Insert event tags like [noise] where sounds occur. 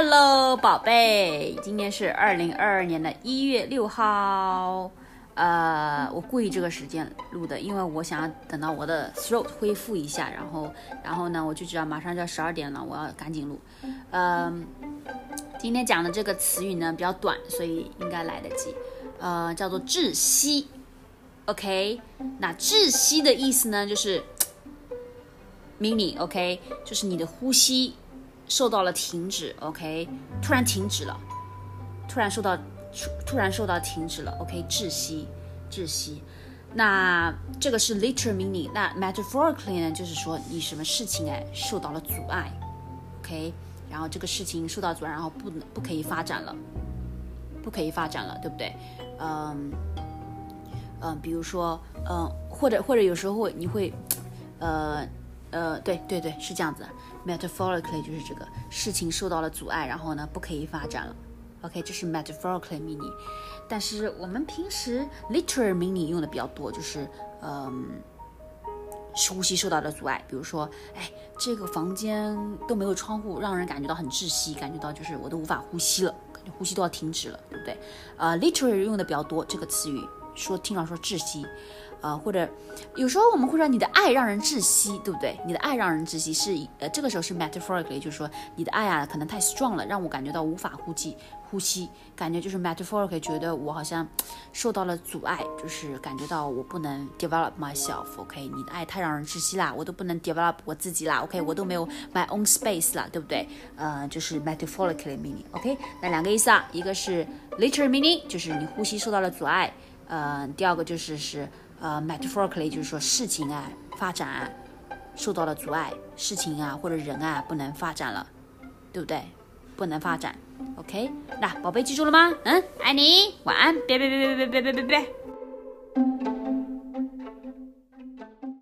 Hello，宝贝，今天是二零二二年的一月六号。呃，我故意这个时间录的，因为我想要等到我的 throat 恢复一下，然后，然后呢，我就知道马上就要十二点了，我要赶紧录。嗯，今天讲的这个词语呢比较短，所以应该来得及。呃，叫做窒息。OK，那窒息的意思呢，就是 [tsk] meaning，OK，就是你的呼吸受到了停止，OK，突然停止了，突然受到突然受到停止了，OK，窒息，窒息。那这个是 literal meaning，那 metaphorically 呢，就是说你什么事情哎受到了阻碍，OK，然后这个事情受到阻碍，然后不能不可以发展了，不可以发展了，对不对？嗯。嗯，比如说，嗯，或者或者有时候你会，呃呃，对对对，是这样子，metaphorically 就是这个事情受到了阻碍，然后呢不可以发展了。OK，这是 metaphorically meaning，但是我们平时 literal meaning 用的比较多，就是嗯，呼吸受到了阻碍，比如说，哎，这个房间都没有窗户，让人感觉到很窒息，感觉到就是我都无法呼吸了，感觉呼吸都要停止了，对不对？呃，literal 用的比较多这个词语。说听到说窒息，呃，或者有时候我们会说你的爱让人窒息，对不对？你的爱让人窒息是呃这个时候是 metaphorically，就是说你的爱啊可能太 strong 了，让我感觉到无法呼吸，呼吸，感觉就是 metaphorically 觉得我好像受到了阻碍，就是感觉到我不能 develop myself，OK？你的爱太让人窒息啦，我都不能 develop 我自己啦，OK？我都没有 my own space 了，对不对？呃，就是 metaphorically meaning，OK？那两个意思啊，一个是 literal meaning，就是你呼吸受到了阻碍。呃，第二个就是是呃，metaphorically 就是说事情啊发展受到了阻碍，事情啊或者人啊不能发展了，对不对？不能发展，OK？那宝贝记住了吗？嗯，爱你，晚安，别别别别别别别别别。